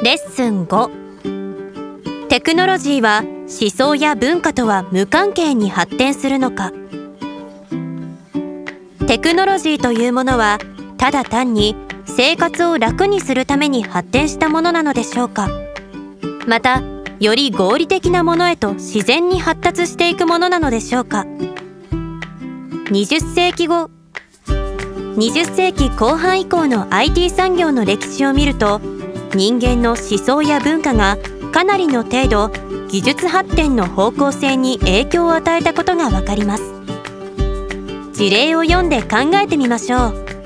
レッスン5テクノロジーは思想や文化とは無関係に発展するのか。テクノロジーというものはただ単に生活を楽にするために発展したものなのでしょうか。またより合理的なものへと自然に発達していくものなのでしょうか。20世紀後。20世紀後半以降の IT 産業の歴史を見ると人間の思想や文化がかなりの程度技術発展の方向性に影響を与えたことがわかります。事例を読んで考えてみましょう。